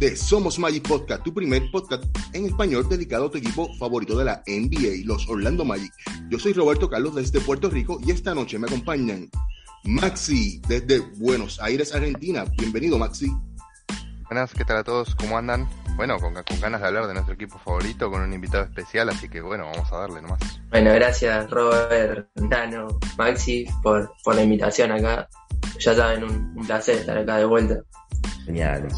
de Somos Magic Podcast, tu primer podcast en español dedicado a tu equipo favorito de la NBA, los Orlando Magic. Yo soy Roberto Carlos desde Puerto Rico y esta noche me acompañan Maxi desde Buenos Aires, Argentina. Bienvenido, Maxi. Buenas, ¿qué tal a todos? ¿Cómo andan? Bueno, con, ganas de hablar de nuestro equipo favorito, con un invitado especial, así que bueno, vamos a darle nomás. Bueno, gracias Robert, Nano, Maxi por, por la invitación acá. Ya saben, un, un placer estar acá de vuelta. Genial.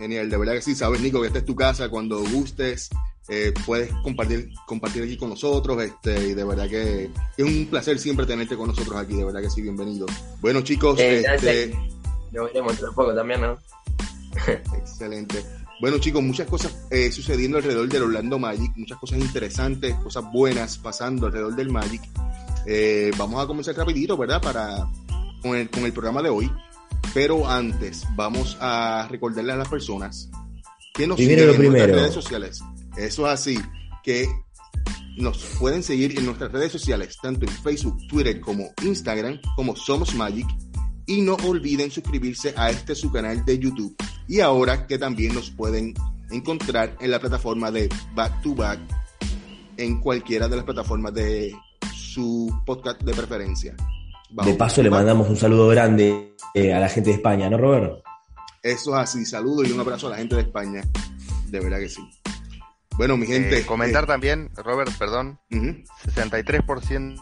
Genial, de verdad que sí, sabes Nico que esta es tu casa, cuando gustes eh, puedes compartir, compartir aquí con nosotros, este, y de verdad que es un placer siempre tenerte con nosotros aquí, de verdad que sí, bienvenido. Bueno chicos, Eh, este, Lo veremos de poco también, ¿no? excelente. Bueno chicos, muchas cosas eh, sucediendo alrededor del Orlando Magic, muchas cosas interesantes, cosas buenas pasando alrededor del Magic. Eh, vamos a comenzar rapidito, ¿verdad? Para, con el, con el programa de hoy. Pero antes, vamos a recordarle a las personas que nos siguen en nuestras primero. redes sociales. Eso es así, que nos pueden seguir en nuestras redes sociales, tanto en Facebook, Twitter como Instagram, como Somos Magic. Y no olviden suscribirse a este su canal de YouTube. Y ahora que también nos pueden encontrar en la plataforma de Back to Back, en cualquiera de las plataformas de su podcast de preferencia. De paso le mandamos un saludo grande eh, a la gente de España, ¿no, Robert? Eso es así. Saludos y un abrazo a la gente de España. De verdad que sí. Bueno, mi gente. Eh, comentar también, Robert, perdón, eh, ujú. 63%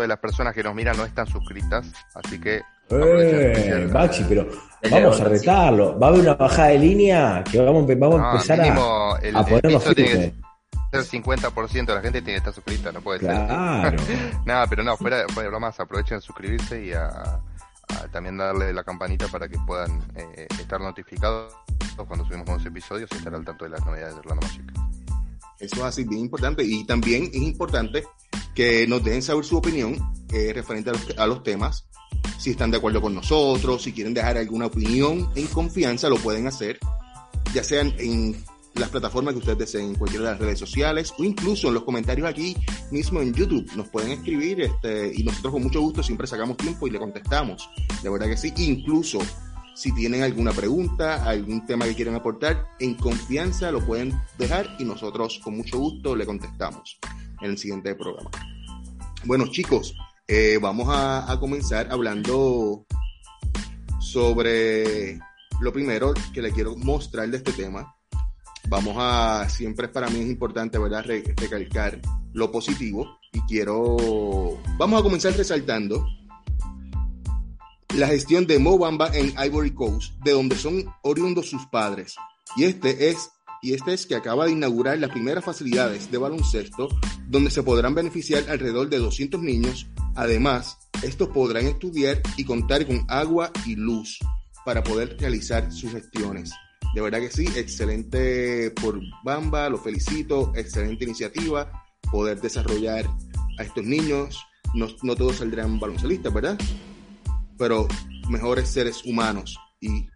de las personas que nos miran no están suscritas, así que Eh. Maxi, pero vamos a retarlo. Va a haber una bajada de línea que vamos, a empezar a, el, a el ponernos piso tiene ser 50% de la gente tiene que estar suscrita, no puede ser. Claro. Nada, pero no, fuera, fuera de bromas, aprovechen de suscribirse y a, a también darle la campanita para que puedan eh, estar notificados cuando subimos nuevos episodios y estar al tanto de las novedades de Orlando Magic. Eso es así, bien importante. Y también es importante que nos dejen saber su opinión eh, referente a los, a los temas. Si están de acuerdo con nosotros, si quieren dejar alguna opinión en confianza, lo pueden hacer. Ya sean en las plataformas que ustedes deseen, en cualquiera de las redes sociales o incluso en los comentarios aquí mismo en YouTube. Nos pueden escribir este, y nosotros con mucho gusto siempre sacamos tiempo y le contestamos. De verdad que sí. Incluso si tienen alguna pregunta, algún tema que quieran aportar, en confianza lo pueden dejar y nosotros con mucho gusto le contestamos en el siguiente programa. Bueno, chicos, eh, vamos a, a comenzar hablando sobre lo primero que le quiero mostrar de este tema. Vamos a, siempre para mí es importante, ¿verdad?, Re- recalcar lo positivo y quiero, vamos a comenzar resaltando la gestión de Mo Bamba en Ivory Coast, de donde son oriundos sus padres. Y este es y este es que acaba de inaugurar las primeras facilidades de baloncesto donde se podrán beneficiar alrededor de 200 niños. Además, estos podrán estudiar y contar con agua y luz para poder realizar sus gestiones. De verdad que sí, excelente por Bamba, lo felicito, excelente iniciativa, poder desarrollar a estos niños. No, no todos saldrán baloncelistas, ¿verdad? Pero mejores seres humanos y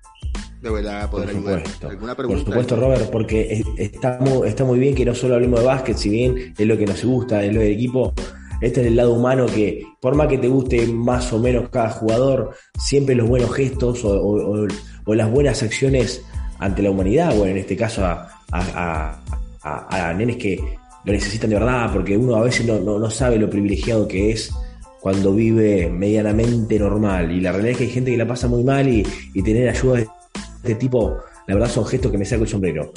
de verdad Por poder ayudar. supuesto. ¿Alguna Por pregunta? supuesto, Robert, porque es- está muy, está muy bien que no solo hablemos de básquet, si bien es lo que nos gusta, es lo del equipo, este es el lado humano que, por más que te guste más o menos cada jugador, siempre los buenos gestos o, o- o- o las buenas acciones ante la humanidad, bueno, en este caso a, a- a- a- nenes que lo necesitan de verdad, porque uno a veces no, no- no sabe lo privilegiado que es cuando vive medianamente normal. Y la realidad es que hay gente que la pasa muy mal y, y tener ayuda de este tipo, la verdad son gestos que me saco el sombrero.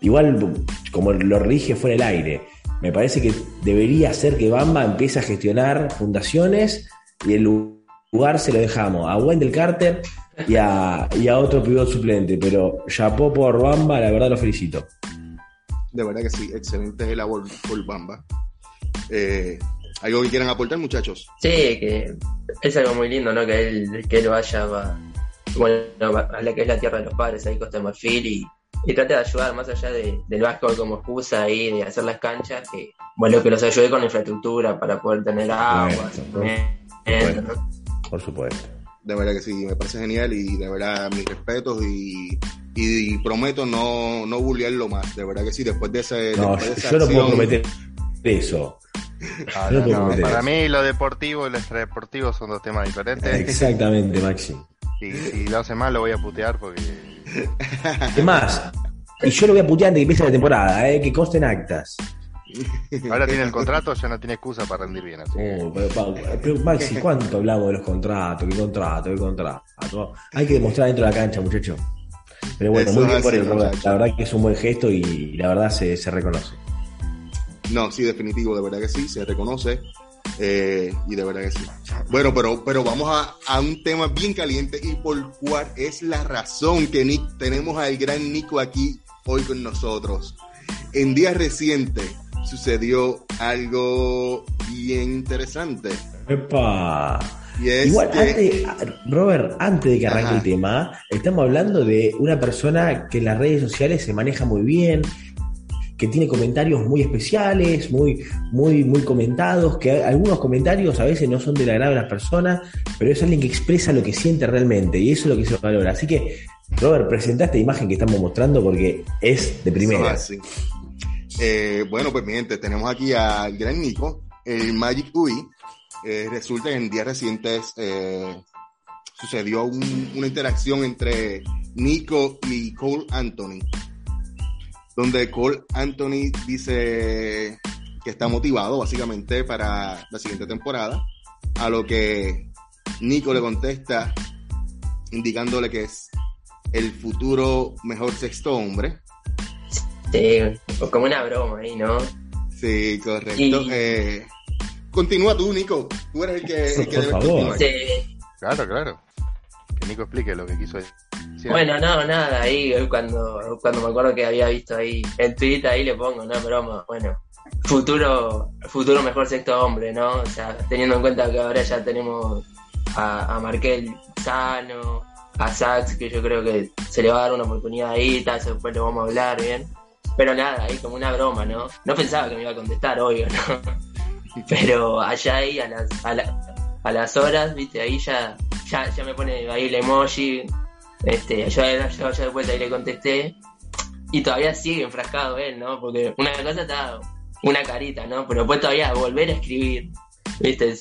Igual, como lo rige fue en el aire, me parece que debería ser que Bamba empiece a gestionar fundaciones y el lugar se lo dejamos a Wendell Carter y a, y a otro pivot suplente. Pero chapó por Bamba, la verdad lo felicito. De verdad que sí, excelente labor por Bamba. Eh, ¿Algo que quieran aportar, muchachos? Sí, que es algo muy lindo, ¿no? Que él, que él vaya a, bueno, a la que es la tierra de los padres, ahí Costa de Marfil, y, y trate de ayudar más allá de, del básquetbol como excusa ahí de hacer las canchas, que bueno, que los ayude con la infraestructura para poder tener agua, bueno, ¿no? Por supuesto. De verdad que sí, me parece genial y de verdad mis respetos y, y, prometo no, no bullearlo más, de verdad que sí, después de ese... No, yo, no puedo prometer eso. Ah, para mí lo deportivo y lo extradeportivo son dos temas diferentes. Exactamente, Maxi. Y si lo hace mal lo voy a putear porque... Es más, y yo lo voy a putear antes de que empiece la temporada, ¿eh? que consten actas. Ahora tiene el contrato, ya no tiene excusa para rendir bien. Así. Oh, pero, Maxi, ¿cuánto hablamos de los contratos? ¿Qué contrato? ¿Qué contrato? Hay que demostrar dentro de la cancha, muchacho. Pero bueno, muy bien por él, La verdad que es un buen gesto y la verdad se, se reconoce. No, sí, definitivo, de verdad que sí, se reconoce. Eh, y de verdad que sí. Bueno, pero, pero vamos a, a, un tema bien caliente y por cuál es la razón que Nick, tenemos al gran Nico aquí hoy con nosotros. En días recientes sucedió algo bien interesante. ¡Epa! Igual, antes, Robert, antes de que arranque el tema, estamos hablando de una persona que en las redes sociales se maneja muy bien, que tiene comentarios muy especiales, muy, muy, muy comentados, que algunos comentarios a veces no son del agrado de las personas, pero es alguien que expresa lo que siente realmente y eso es lo que se valora. Así que, Robert, presenta esta imagen que estamos mostrando porque es de primera. Eh, bueno, pues mi tenemos aquí al gran Nico, el Magic UI. Eh, resulta que en días recientes eh, sucedió una interacción entre Nico y Cole Anthony donde Cole Anthony dice que está motivado básicamente para la siguiente temporada, a lo que Nico le contesta indicándole que es el futuro mejor sexto hombre. Sí, como una broma ahí, ¿no? Sí, correcto. Eh, continúa tú, Nico. Tú eres el que, el que debe continuar. Sí. Claro, claro. Que Nico explique lo que quiso decir. Bueno, no, nada, ahí cuando, cuando me acuerdo que había visto ahí el tweet, ahí le pongo, no, broma, bueno, futuro, futuro mejor sexto hombre, ¿no? O sea, teniendo en cuenta que ahora ya tenemos a, a Markel sano, a Sax, que yo creo que se le va a dar una oportunidad ahí, tal, después lo vamos a hablar bien. Pero nada, ahí como una broma, ¿no? No pensaba que me iba a contestar, obvio, ¿no? Pero allá ahí a las, a, a las horas, viste, ahí ya, ya, ya me pone ahí el emoji, este, yo, yo, yo después ahí le contesté y todavía sigue enfrascado él, ¿no? Porque una cosa está una carita, ¿no? Pero después todavía volver a escribir, ¿viste?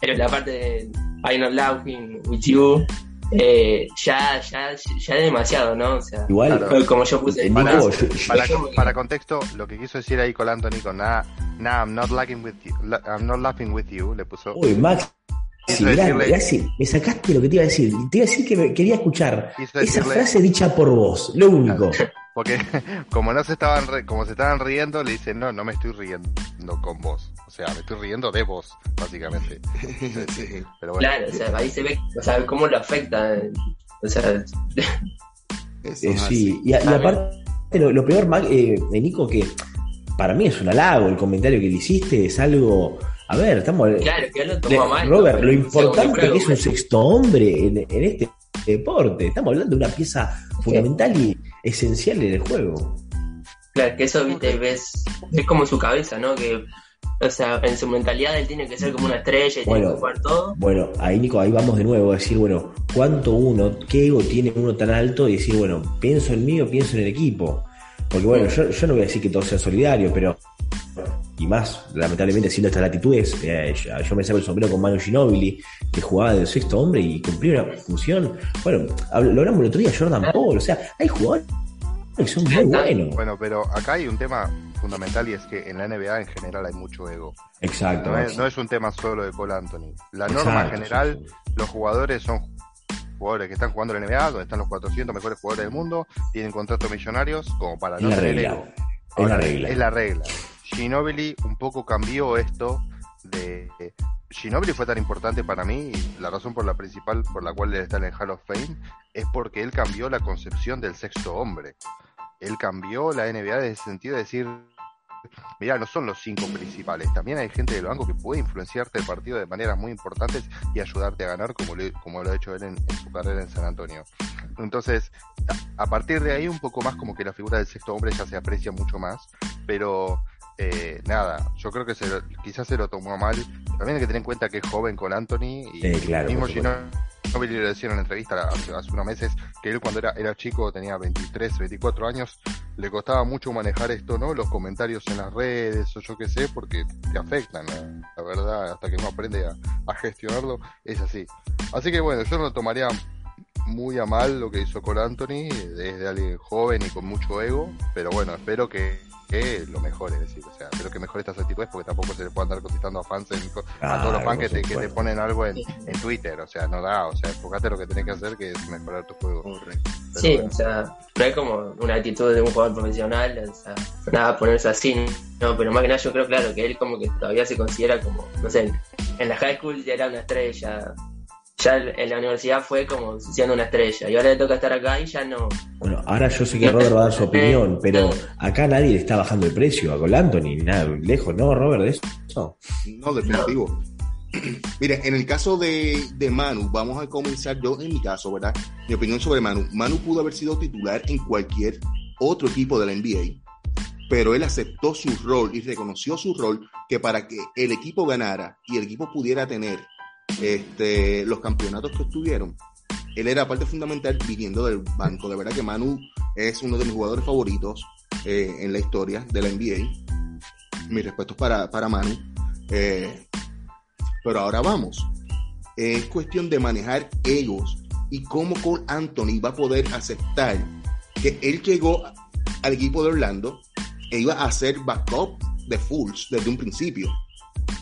Pero la parte de I'm not laughing with you, eh, ya, ya, ya es demasiado, ¿no? O sea, Igual, como yo puse. Para, para, para, contexto, lo que quiso decir ahí con Anthony con nada, nah, I'm not laughing with you, I'm not laughing with you, le puso. Uy, Max, Sí, me sacaste lo que te iba a decir. Te iba a decir que quería escuchar esa frase dicha por vos, lo único. Porque como no se estaban como se estaban riendo, le dice, no, no me estoy riendo con vos. O sea, me estoy riendo de vos, básicamente. Pero bueno. Claro, o sea, ahí se ve, o sea, cómo lo afecta. O sea, eh, sí, y, aparte, lo, peor, eh, Nico, que para mí es un halago el comentario que le hiciste, es algo a ver, estamos. Claro, que lo mal. Robert, lo importante es un sexto hombre en, este deporte. Estamos hablando de una pieza fundamental y esencial en el juego. Claro, que eso, viste, ves. Es como su cabeza, ¿no? Que. O sea, en su mentalidad él tiene que ser como una estrella y tiene que jugar todo. Bueno, ahí Nico, ahí vamos de nuevo a decir, bueno, ¿cuánto uno, qué ego tiene uno tan alto? Y decir, bueno, pienso en mí o pienso en el equipo. Porque bueno, yo, yo no voy a decir que todo sea solidario, pero y más, lamentablemente, siendo estas latitudes, eh, yo, me saco el sombrero con Manu Ginobili, que jugaba del sexto hombre y cumplía una función. Bueno, lo hablamos el otro día, Jordan Paul, o sea, hay jugadores que son muy buenos. Bueno, pero acá hay un tema fundamental y es que en la NBA en general hay mucho ego. Exacto. No es, un tema solo de Cole Anthony. La norma general, los jugadores son jugadores que están jugando en la NBA, donde están los 400 mejores jugadores del mundo, tienen contratos millonarios como para no tener ego. es la regla. Es la regla. Ginobili un poco cambió esto de... Ginobili fue tan importante para mí y la razón por la principal por la cual él está en el Hall of Fame es porque él cambió la concepción del sexto hombre. Él cambió la NBA en el sentido de decir, mira, no son los cinco principales, también hay gente del banco que puede influenciarte el partido de maneras muy importantes y ayudarte a ganar como, como lo ha hecho él en, su carrera en San Antonio. Entonces, a, partir de ahí un poco más como que la figura del sexto hombre ya se aprecia mucho más, pero eh, nada, yo creo que se quizás se lo tomó mal. También hay que tener en cuenta que es joven con Anthony y claro, mismo Gino le decía en una entrevista hace, unos meses que él cuando era, era chico, tenía 23, 24 años, le costaba mucho manejar esto, ¿no? Los comentarios en las redes o yo qué sé, porque te afectan, la verdad, hasta que uno aprende a, a gestionarlo, es así. Así que bueno, yo no lo tomaría muy a mal lo que hizo con Anthony, desde alguien joven y con mucho ego, pero bueno, espero que, lo mejore, es decir, o sea, espero que mejore estas actitudes porque tampoco se le puede andar contestando a fans, a todos los fans que te, ponen algo en, Twitter, o sea, no da, o sea, enfocate lo que tenés que hacer que es mejorar tu juego. sí, o sea, no es como una actitud de un jugador profesional, o sea, nada, ponerse así, no, pero más que nada yo creo, claro, que él como que todavía se considera como, no sé, en la high school ya era una estrella, ya en la universidad fue como siendo una estrella y ahora le toca estar acá y ya no. Bueno, ahora yo sé que Robert va a dar su opinión, pero acá nadie le está bajando el precio a Col Anthony, nada, lejos, ¿no, Robert? De eso. No, definitivo. Mire, en el caso de, de, Manu, vamos a comenzar yo en mi caso, ¿verdad? Mi opinión sobre Manu. Manu pudo haber sido titular en cualquier otro equipo de la NBA, pero él aceptó su rol y reconoció su rol que para que el equipo ganara y el equipo pudiera tener este, los campeonatos que estuvieron, él era parte fundamental viniendo del banco. De verdad que Manu es uno de mis jugadores favoritos eh, en la historia de la NBA. Mis respetos para, para Manu. Eh, pero ahora vamos. Es cuestión de manejar ellos y cómo Cole Anthony va a poder aceptar que él llegó al equipo de Orlando e iba a ser backup de Fulls desde un principio.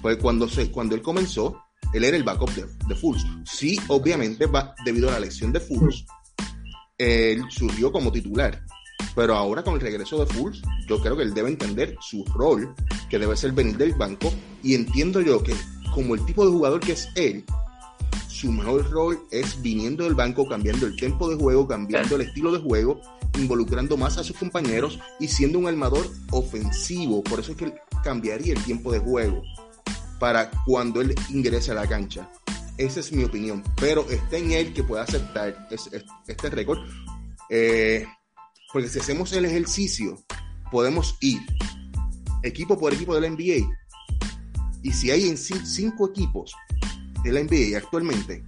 Pues cuando, se, cuando él comenzó, él era el backup de, de Fultz. Sí, obviamente, debido a la lesión de Fultz, él surgió como titular. Pero ahora con el regreso de Fultz, yo creo que él debe entender su rol, que debe ser venir del banco. Y entiendo yo que como el tipo de jugador que es él, su mejor rol es viniendo del banco, cambiando el tiempo de juego, cambiando el estilo de juego, involucrando más a sus compañeros y siendo un armador ofensivo. Por eso es que él cambiaría el tiempo de juego para cuando él ingrese a la cancha. Esa es mi opinión, pero está en él que pueda aceptar este, récord. Eh, porque si hacemos el ejercicio, podemos ir equipo por equipo de la NBA. Y si hay en cinco equipos de la NBA actualmente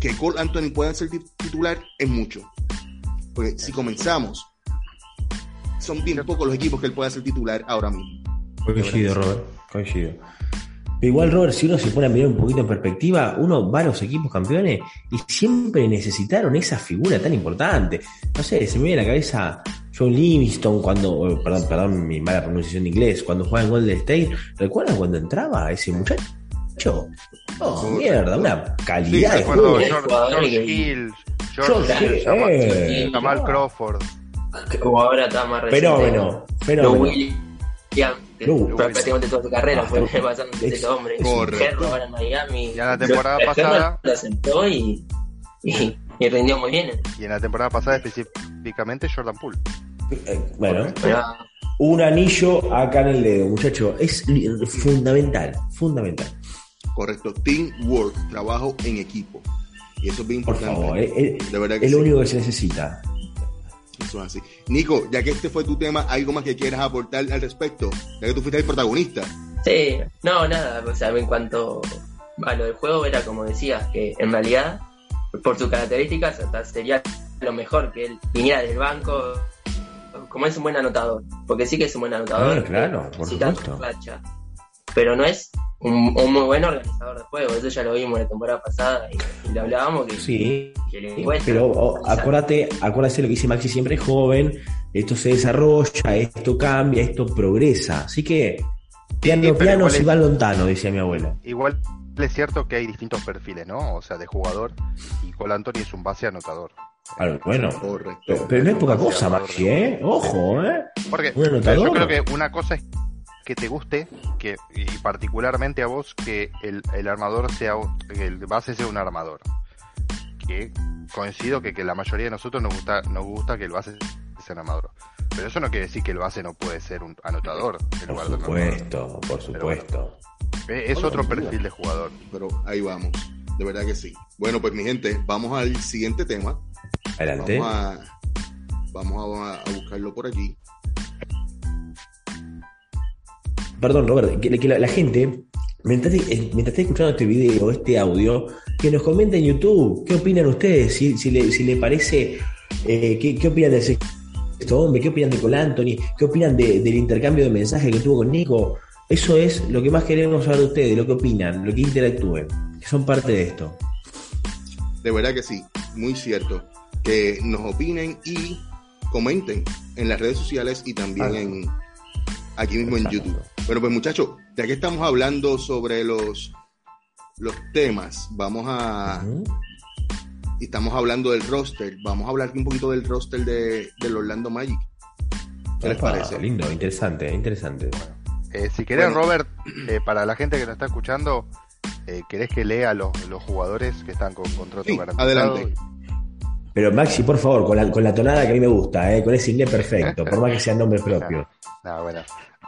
que Cole Anthony pueda ser titular, es mucho. Porque si comenzamos, son bien pocos los equipos que él pueda ser titular ahora mismo. Coincido, Robert. Coincido. Igual, Robert, si uno se pone a mirar un poquito en perspectiva, uno va a los equipos campeones y siempre necesitaron esa figura tan importante. No sé, se me viene a la cabeza John Livingston cuando, oh, perdón, perdón mi mala pronunciación de inglés, cuando jugaba en Golden State. ¿Recuerdan cuando entraba ese muchacho? Oh, mierda, una calidad de juego. George, Hill, George, Hill, Jamal Crawford. O ahora está más Fenómeno, fenómeno prácticamente toda su carrera fue pasando de ese hombre. Correcto. en Miami. Ya la temporada pasada. Lo sentó y, y, y, rindió muy bien. Y en la temporada pasada específicamente Jordan Poole. Eh, bueno, un anillo acá en el dedo, muchacho. Es fundamental, fundamental. Correcto. Teamwork, trabajo en equipo. Y eso es bien importante. Por favor, eh, eh, es, lo único que se necesita. Eso es así. Nico, ya que este fue tu tema, ¿algo más que quieras aportar al respecto? Ya que tú fuiste el protagonista. Sí, no, nada. O sea, en cuanto a lo del juego, era como decías, que en realidad, por sus características, hasta sería lo mejor que él viniera del banco, como es un buen anotador. Porque sí que es un buen anotador. Ah, claro, por supuesto. Pero no es un, muy buen organizador de juego. Eso ya lo vimos la temporada pasada y, le hablábamos que, sí, pero oh, acuérdate, acuérdate lo que dice Maxi siempre es joven, esto se desarrolla, esto cambia, esto progresa. Así que piano, piano, si va lontano, decía mi abuela. Igual es cierto que hay distintos perfiles, ¿no? O sea, de jugador y Col Anthony es un base anotador. bueno, Pero, no es poca cosa, Maxi, ¿eh? Ojo, ¿eh? Porque yo creo que una cosa es que te guste, que, y particularmente a vos, que el, el armador sea, que el base sea un armador. Que coincido que, que la mayoría de nosotros nos gusta, nos gusta que el base sea un armador. Pero eso no quiere decir que el base no puede ser un anotador. por supuesto, por supuesto. es otro perfil de jugador. Pero ahí vamos, de verdad que sí. Bueno, pues mi gente, vamos al siguiente tema. Adelante. Vamos a, vamos a, a buscarlo por aquí. Perdón, Robert, que, que la, la gente, mientras, eh, mientras esté escuchando este video, este audio, que nos comente en YouTube qué opinan ustedes, si, si, le, si le parece, eh, qué, qué opinan del sexto hombre, qué opinan de Col Anthony, qué opinan de- del intercambio de mensajes que tuvo con Nico. Eso es lo que más queremos saber de ustedes, lo que opinan, lo que interactúen, que son parte de esto. De verdad que sí, muy cierto. Que nos opinen y comenten en las redes sociales y también Ah. en aquí mismo Exacto. en YouTube. Bueno, pues muchachos, ya que estamos hablando sobre los, los temas, vamos a. Y Estamos hablando del roster. Vamos a hablar un poquito del roster de, del Orlando Magic. ¿Qué les parece? Lindo, interesante, interesante. Eh, si querés, Bueno. Robert, eh, para la gente que nos está escuchando, eh, ¿querés que lea los, los jugadores que están con contrato Sí, garantizado? adelante. Pero Maxi, por favor, con la, con la tonada que a mí me gusta, ¿eh? con ese inglés perfecto, por más que sean nombres propios. Ah, bueno.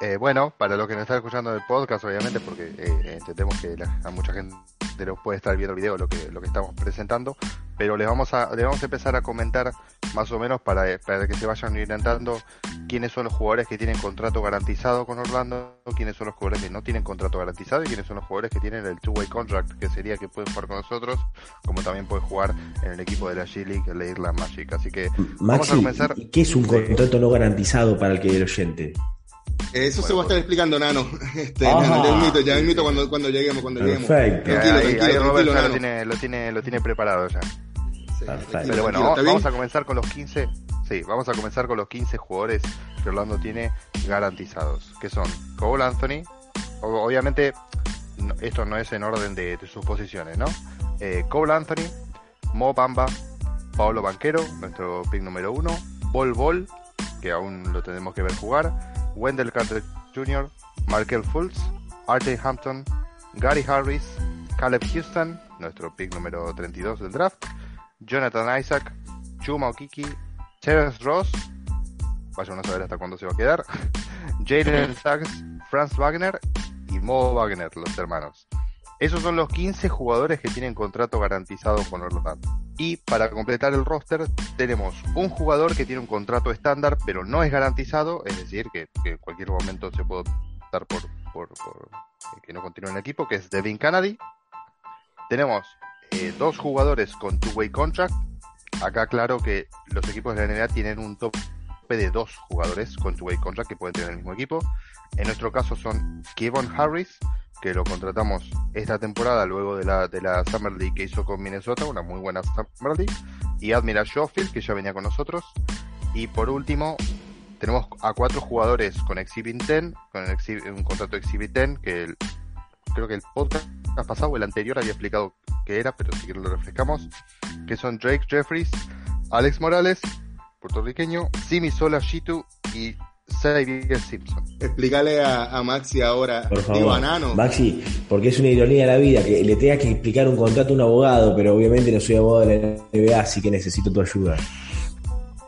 Eh, bueno, para los que nos están escuchando del podcast, obviamente, porque eh, entendemos que la- a mucha gente no puede estar viendo el video lo que, lo que estamos presentando, pero les vamos a, les vamos a empezar a comentar más o menos para, para que se vayan orientando quiénes son los jugadores que tienen contrato garantizado con Orlando, quiénes son los jugadores que no tienen contrato garantizado y quiénes son los jugadores que tienen el two-way contract, que sería que pueden jugar con nosotros, como también pueden jugar en el equipo de la G-League, el Irland Magic. Así que vamos a Maxi, comenzar. ¿y ¿qué es un contrato no garantizado para el que el oyente? Eso se va a estar explicando, Nano. Este. Nano, ya invito, ya invito cuando, cuando lleguemos, cuando lleguemos. Perfecto. Tranquilo, ahí, tranquilo, ahí tranquilo, ya lo Nano. tiene, lo tiene, lo tiene preparado ya. Sí, Pero bueno, vamos, a comenzar con los 15. Sí, vamos a comenzar con los 15 jugadores que Orlando tiene garantizados, que son Cole Anthony. Obviamente, no- esto no es en orden de, de sus posiciones, ¿no? Eh, Cole Anthony, Mo Bamba, Pablo Banquero, nuestro pick número uno, Bol Bol, que aún lo tenemos que ver jugar, Wendell Carter Jr., Markel Fultz, RJ Hampton, Gary Harris, Caleb Houston, nuestro pick número 32 del draft, Jonathan Isaac, Chuma Okiki, Terence Ross, vaya a saber hasta cuándo se va a quedar, Jaden Sachs, Franz Wagner y Mo Wagner, los hermanos. Esos son los 15 jugadores que tienen contrato garantizado con Orlando. Y para completar el roster, tenemos un jugador que tiene un contrato estándar, pero no es garantizado, es decir, que, en cualquier momento se puede optar por, por, eh, que no continúe en el equipo, que es Devin Kennedy. Tenemos eh, dos jugadores con two-way contract. Acá claro que los equipos de la NBA tienen un tope de dos jugadores con two-way contract que pueden tener el mismo equipo. En nuestro caso son Kevon Harris, que lo contratamos esta temporada luego de la, de la Summer League que hizo con Minnesota, una muy buena Summer League. Y Admiral Schofield, que ya venía con nosotros. Y por último, tenemos a cuatro jugadores con Exhibit 10, con un contrato Exhibit 10, que creo que el podcast pasado el anterior había explicado qué era, pero si quieren lo refrescamos, que son Drake Jeffries, Alex Morales, puertorriqueño, Simi Sola Shitu y Xavier Simpson. Explícale a, a Maxi ahora, Por digo favor. a Nano. Maxi, porque es una ironía de la vida que le tengas que explicar un contrato a un abogado, pero obviamente no soy abogado de la NBA, así que necesito tu ayuda.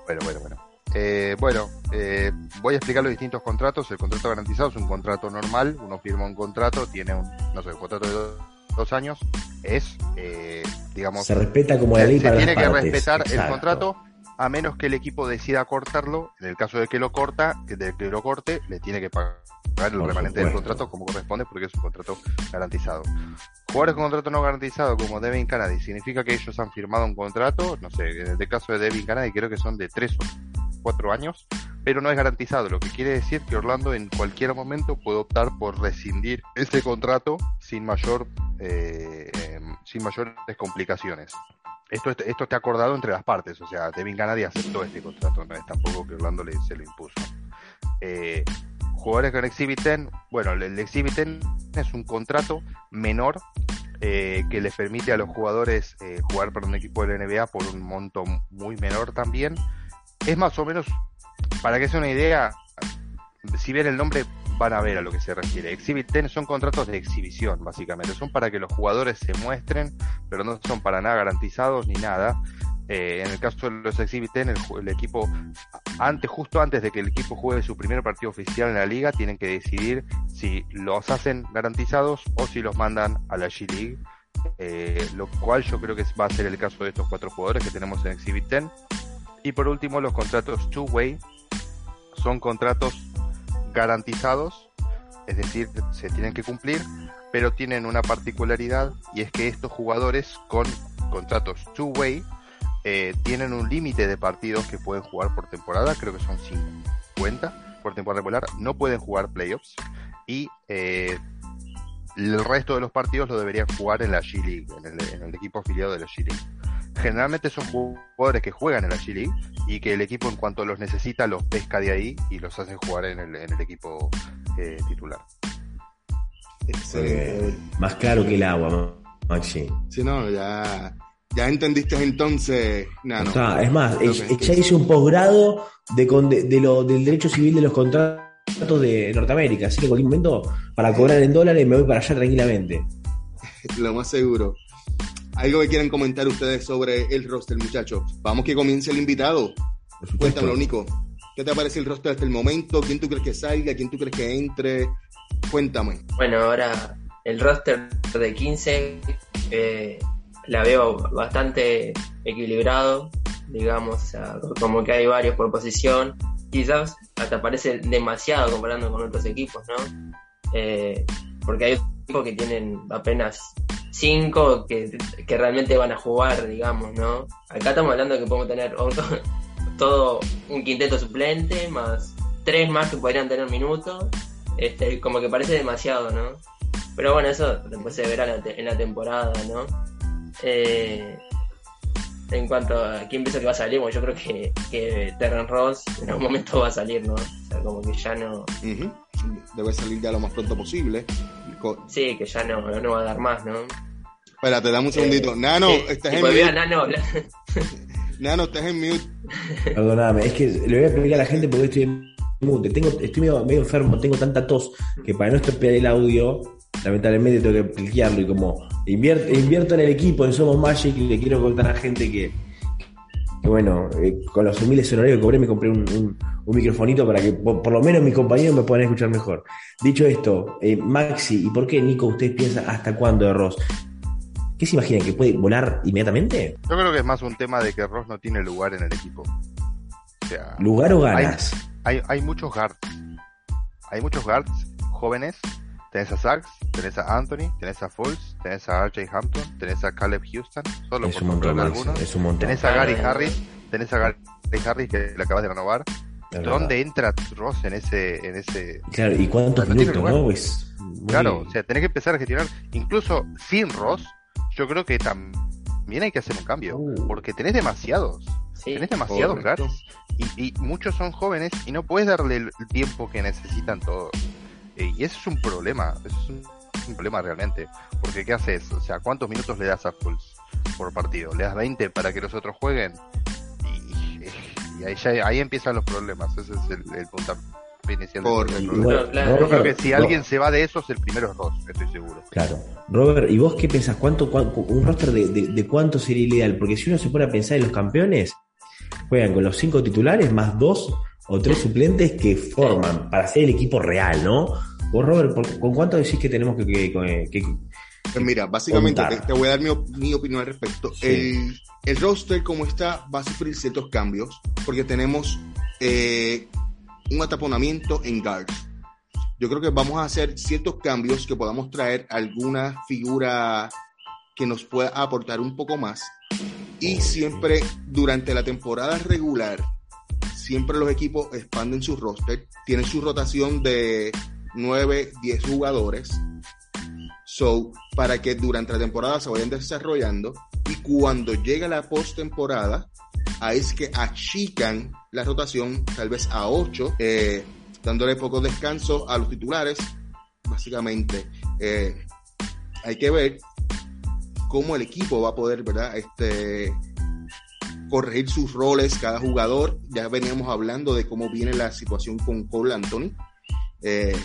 Bueno, bueno, bueno. Eh, bueno, eh, voy a explicar los distintos contratos. El contrato garantizado es un contrato normal. Uno firma un contrato, tiene un, no sé, un contrato de do- dos años. Es, eh, digamos, Se respeta como la se, ley se para tiene las que partes. respetar el contrato a menos que el equipo decida cortarlo. En el caso de que lo corta, que de que lo corte, le tiene que pagar el Por remanente del contrato como corresponde porque es un contrato garantizado. Jugadores con contrato no garantizado como Devin Kennedy significa que ellos han firmado un contrato, no sé, en el caso de Devin Kennedy creo que son de tres o cuatro años, pero no es garantizado, lo que quiere decir que Orlando en cualquier momento puede optar por rescindir ese contrato sin mayor eh, em, sin mayores complicaciones. Esto, est- esto está acordado entre las partes, o sea, Devin Kennedy aceptó este contrato, no es tampoco que Orlando le, se lo impuso. Eh, jugadores con Exhibit 10, bueno, el, el Exhibit 10 es un contrato menor eh, que les permite a los jugadores eh, jugar para un equipo de la NBA por un monto muy menor también. Es más o menos, para que sea una idea, si ven el nombre van a ver a lo que se refiere. Exhibit 10 son contratos de exhibición, básicamente. Son para que los jugadores se muestren, pero no son para nada garantizados ni nada. Eh, en el caso de los Exhibit 10, el, equipo, antes, justo antes de que el equipo juegue su primer partido oficial en la liga, tienen que decidir si los hacen garantizados o si los mandan a la G-League eh, lo cual yo creo que va a ser el caso de estos cuatro jugadores que tenemos en Exhibit 10. Y por último, los contratos two-way son contratos garantizados, es decir, se tienen que cumplir, pero tienen una particularidad y es que estos jugadores con contratos two-way eh, tienen un límite de partidos que pueden jugar por temporada, creo que son 50 por temporada regular, no pueden jugar playoffs y eh, el resto de los partidos lo deberían jugar en la G-League, en el, equipo afiliado de la G-League. Generalmente son jugadores que juegan en la G-League y que el equipo en cuanto los necesita los pesca de ahí y los hace jugar en el, en el equipo eh, titular. más claro que el agua, Maxi. Sí, no, ya, ya entendiste entonces. es más, ella hizo un posgrado de, de, lo, del derecho civil de los contratos de Norteamérica, así que en cualquier momento para cobrar en dólares me voy para allá tranquilamente. Lo más seguro. ¿Algo que quieran comentar ustedes sobre el roster, muchachos? Vamos que comience el invitado. Cuéntamelo, Nico. ¿Qué te parece el roster hasta el momento? ¿Quién tú crees que salga? ¿Quién tú crees que entre? Cuéntame. Bueno, ahora el roster de 15 eh, la veo bastante equilibrado, digamos, o sea, como que hay varios por posición quizás hasta parece demasiado comparando con otros equipos, ¿no? Eh, porque hay equipos que tienen apenas cinco que, realmente van a jugar, digamos, ¿no? Acá estamos hablando de que podemos tener todo un quinteto suplente, más tres más que podrían tener minutos, este, como que parece demasiado, ¿no? Pero bueno, eso después se verá en la temporada, ¿no? Eh, en cuanto a quién piensa que va a salir, yo creo que, que Terran Ross en algún momento va a salir, ¿no? O sea, como que ya no. Debe salir ya lo más pronto posible. Sí, que ya no, no va a dar más, ¿no? Espera, te dame un segundito. Eh, Nano, estás en mute. Nano, Nano, estás en mute. Perdóname, es que le voy a explicar a la gente porque estoy en mute. Tengo, estoy medio, medio enfermo, tengo tanta tos que para no estropear el audio lamentablemente tengo que cliquearlo y como invierto, invierto en el equipo en Somos Magic y le quiero contar a la gente que, bueno, eh, con los humildes honorarios que cobré me compré un, microfonito para que por, lo menos mis compañeros me puedan escuchar mejor. Dicho esto, eh, Maxi, ¿y por qué Nico ustedes piensan hasta cuándo de Ross? ¿Qué se imaginan? ¿Que puede volar inmediatamente? Yo creo que es más un tema de que Ross no tiene lugar en el equipo. ¿Lugar o ganas? Hay, hay, hay muchos guards. Hay muchos guards jóvenes Tenés a Sachs, tenés a Anthony, tenés a Foles, tenés a RJ Hampton, tenés a Caleb Houston, solo por nombrar algunos. Tenés a Gary Harris, tenés a Gary Harris que le acabas de renovar. ¿Dónde entra Ross en ese, en ese? Claro, ¿y cuántos minutos, no? Pues, claro, o sea, tenés que empezar a gestionar, incluso sin Ross, yo creo que también hay que hacer un cambio, uh. porque tenés demasiados, tenés demasiados gratis, y, y, muchos son jóvenes y no puedes darle el tiempo que necesitan todos. Y eso es un problema, eso es un, problema realmente. Porque ¿qué haces? O sea, ¿cuántos minutos le das a Pulse por partido? ¿Le das 20 para que los otros jueguen? Y, ahí, ahí empiezan los problemas. Ese es el, el punto inicial. Yo creo que si alguien se va de esos, el primero es Ross, estoy seguro. Claro. Robert, ¿y vos qué pensás? ¿Cuánto, un roster de, de, cuánto sería ideal? Porque si uno se pone a pensar en los campeones, juegan con los cinco titulares más dos o tres suplentes que forman para ser el equipo real, ¿no? Vos, Robert, ¿con cuánto decís que tenemos que... pues mira, básicamente te, voy a dar mi, opinión al respecto. El, roster como está va a sufrir ciertos cambios porque tenemos eh, un ataponamiento en guards. Yo creo que vamos a hacer ciertos cambios que podamos traer alguna figura que nos pueda aportar un poco más. Y siempre durante la temporada regular siempre los equipos expanden su roster, tienen su rotación de 9, 10 jugadores. So, para que durante la temporada se vayan desarrollando y cuando llega la postemporada, ahí es que achican la rotación tal vez a 8, eh, dándole poco descanso a los titulares. Básicamente, eh, hay que ver cómo el equipo va a poder, ¿verdad? Este, corregir sus roles cada jugador. Ya veníamos hablando de cómo viene la situación con Cole Anthony. Eh,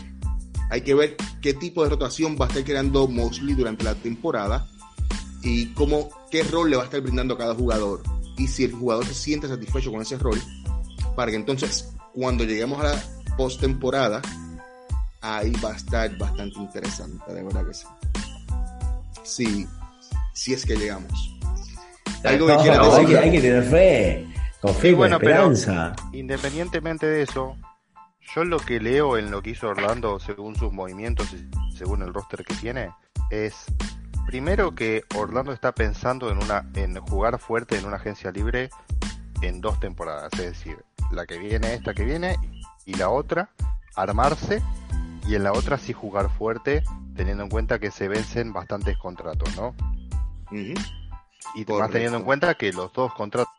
hay que ver qué tipo de rotación va a estar creando Mosley durante la temporada y cómo, qué rol le va a estar brindando a cada jugador. Y si el jugador se siente satisfecho con ese rol, para que entonces cuando lleguemos a la postemporada, ahí va a estar bastante interesante, de verdad que sí. Sí, si es que llegamos. Algo que hay, que, hay, que, tener fe, con fe y bueno, esperanza. independientemente de eso, yo lo que leo en lo que hizo Orlando según sus movimientos y según el roster que tiene es primero que Orlando está pensando en una en jugar fuerte en una agencia libre en dos temporadas, es decir, la que viene, esta que viene y la otra armarse y en la otra sí jugar fuerte teniendo en cuenta que se vencen bastantes contratos, ¿no? Y más teniendo en cuenta que los dos contratos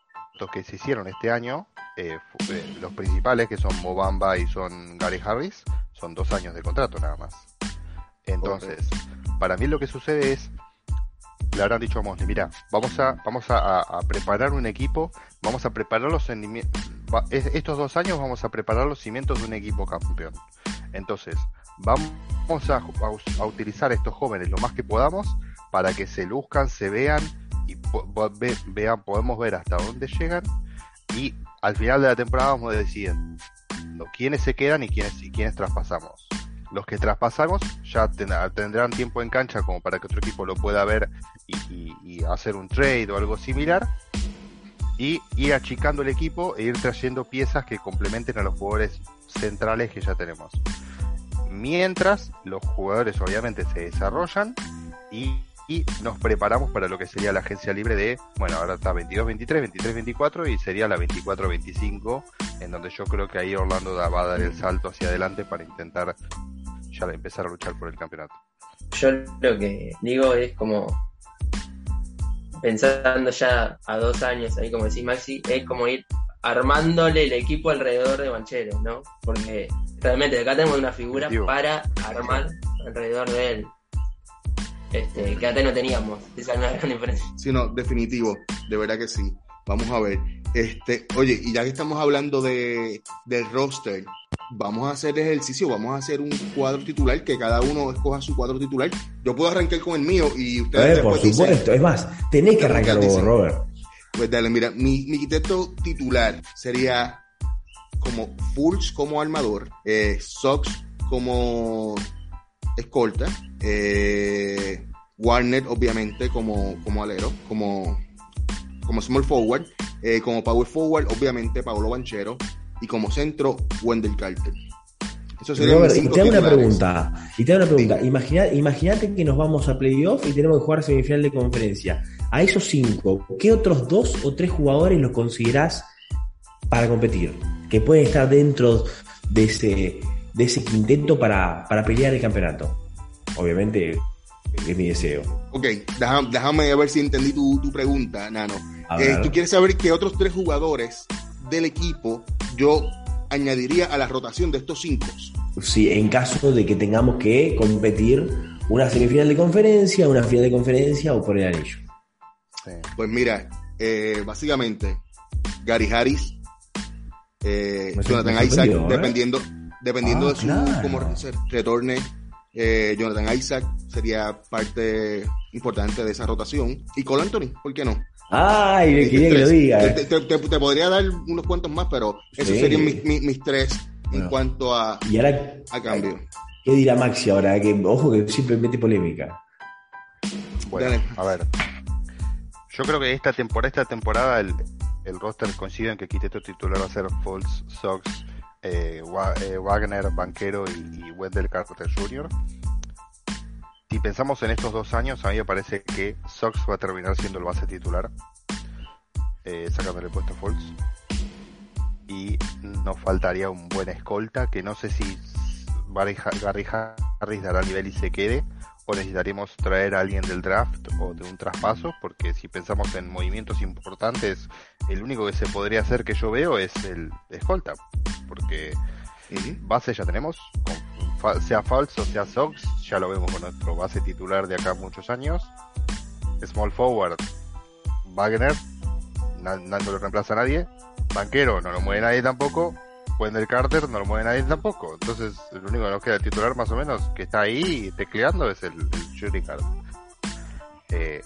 que se hicieron este año, eh, eh, los principales que son Mobamba y son Gary Harris, son dos años de contrato nada más. Entonces, para mí lo que sucede es, le habrán dicho a Mosley, mira, vamos a, vamos a, preparar un equipo, vamos a preparar los estos dos años vamos a preparar los cimientos de un equipo campeón. Entonces, vamos a, a, utilizar estos jóvenes lo más que podamos para que se luzcan, se vean vean, podemos ver hasta dónde llegan y al final de la temporada vamos a decidir quiénes se quedan y quiénes, y quiénes traspasamos. Los que traspasamos ya tendrán tiempo en cancha como para que otro equipo lo pueda ver y hacer un trade o algo similar y ir achicando el equipo e ir trayendo piezas que complementen a los jugadores centrales que ya tenemos. Mientras los jugadores obviamente se desarrollan y y nos preparamos para lo que sería la agencia libre de, bueno, ahora está 22-23, 23-24 y sería la 24-25, en donde yo creo que ahí Orlando va a dar el salto hacia adelante para intentar ya empezar a luchar por el campeonato. Yo lo que digo es como, pensando ya a dos años, ahí como decís Maxi, es como ir armándole el equipo alrededor de Banchero, ¿no? Porque realmente acá tenemos una figura para armar alrededor de él este, que antes no teníamos. Esa es una gran diferencia. Sí, no, definitivo, de verdad que sí. Vamos a ver. Este, oye, y ya que estamos hablando de, del roster, vamos a hacer ejercicio, vamos a hacer un cuadro titular, que cada uno escoja su cuadro titular. Yo puedo arrancar con el mío y ustedes. por supuesto, es más, tenés que arrancar vos, Robert. Pues dale, mira, mi, mi quinteto titular sería como Fulch como armador, eh, Sox como escolta, eh, Warner obviamente como, como alero, como, como small forward, eh, como power forward obviamente Pablo Banchero y como centro Wendell Carter. Eso sería y te hago una pregunta, y te hago una pregunta. Imagínate que nos vamos a playoff y tenemos que jugar semifinal de conferencia. A esos cinco, ¿qué otros dos o tres jugadores los considerás para competir? Que pueden estar dentro de ese, de ese quinteto para, para pelear el campeonato. Obviamente, es mi deseo. Ok, déjame, ver si entendí tu, pregunta, Nano. Eh, Tú quieres saber qué otros tres jugadores del equipo yo añadiría a la rotación de estos cinco. Sí, en caso de que tengamos que competir una semifinal de conferencia, una final de conferencia o por el anillo. Pues mira, eh, básicamente, Gary Harris, eh, Jonathan Isaac, dependiendo, dependiendo ah, de su cómo retorne eh, Jonathan Isaac sería parte importante de esa rotación. Y Cole Anthony, ¿por qué no? Ay, me quería que lo diga. Te, podría dar unos cuantos más, pero esos serían mis, tres en cuanto a, y ahora, a cambio. ¿Qué dirá Maxi ahora? Que, ojo que simplemente polémica. Bueno, a ver. Yo creo que esta temporada, esta temporada el, el roster coincide en que quiteto titular va a ser False Sox eh, eh, Wagner, Banquero y, Wendell Carter Jr. Si pensamos en estos dos años, a mí me parece que Sox va a terminar siendo el base titular, eh, sacándole el puesto a. Y nos faltaría un buen escolta, que no sé si Gary Harris dará nivel y se quede, o necesitaríamos traer a alguien del draft o de un traspaso, porque si pensamos en movimientos importantes, el único que se podría hacer que yo veo es el escolta, porque base ya tenemos, sea falso, sea Sox, ya lo vemos con nuestro base titular de acá muchos años. Small forward, Wagner, no, lo reemplaza a nadie. Banquero, no lo mueve nadie tampoco. Wendell Carter no lo mueve nadie tampoco. Entonces, el único que nos queda titular más o menos que está ahí tecleando es el, el Card. Eh,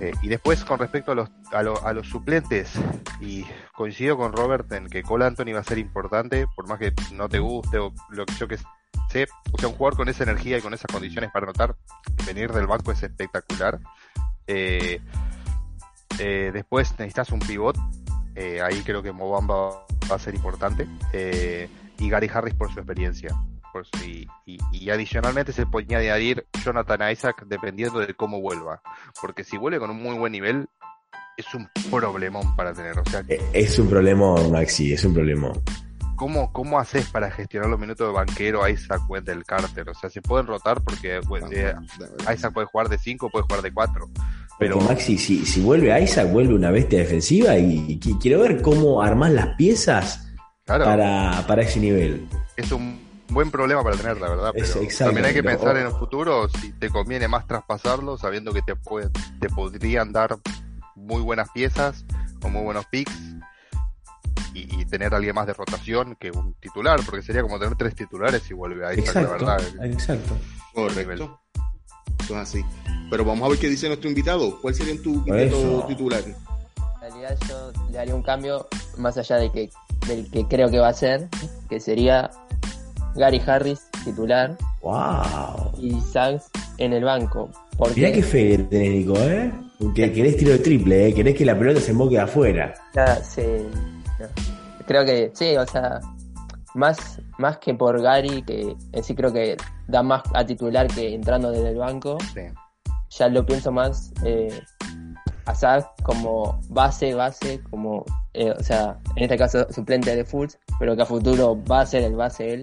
eh, y después, con respecto a los, a, los suplentes, y coincido con Robert en que Cole Anthony va a ser importante, por más que no te guste o lo que yo que sé, o sea, un jugador con esa energía y con esas condiciones para anotar, venir del banco es espectacular. Eh, eh, después necesitas un pivot. Eh, ahí creo que Mobamba va a ser importante. Eh, y Gary Harris por su experiencia. Por su- y, y- adicionalmente se podría añadir Jonathan Isaac dependiendo de cómo vuelva. Porque si vuelve con un muy buen nivel, es un problemón para tener. O sea, Eh, Es un problema, Maxi, es un problema. ¿Cómo, cómo haces para gestionar los minutos de banquero Isaac Wendell Carter? O sea, se pueden rotar porque pues, eh, Isaac puede jugar de 5, puede jugar de 4. Pero Porque Maxi, si, si vuelve Isaac, vuelve una bestia defensiva y, y qui- quiero ver cómo armás las piezas claro, para, para ese nivel. es un buen problema para tener, la verdad. Pero también hay que pensar en el futuro si te conviene más traspasarlo, sabiendo que te, pueden, te podrían dar muy buenas piezas o muy buenos picks. Y, y tener a alguien más de rotación que un titular, porque sería como tener tres titulares y vuelve a Isaac, la Exacto, verdad. exacto. Correcto. Eso es así. Pero vamos a ver qué dice nuestro invitado. ¿Cuál sería tu quinteto titular? En realidad yo le haría un cambio más allá de que del que creo que va a ser, que sería Gary Harris titular Wow. y Sags en el banco. Porque Mirá qué fe que tenés, Nico, ¿eh? Que querés tiro de triple, ¿eh? Querés que la pelota se emboque de afuera. ya se-. Creo que sí, o sea, más, más que por Gary, que en sí creo que da más a titular que entrando desde el banco, Sí. ya lo pienso más eh, a Sags como base, base, como, eh, o sea, en este caso suplente de Fultz, pero que a futuro va a ser el base él.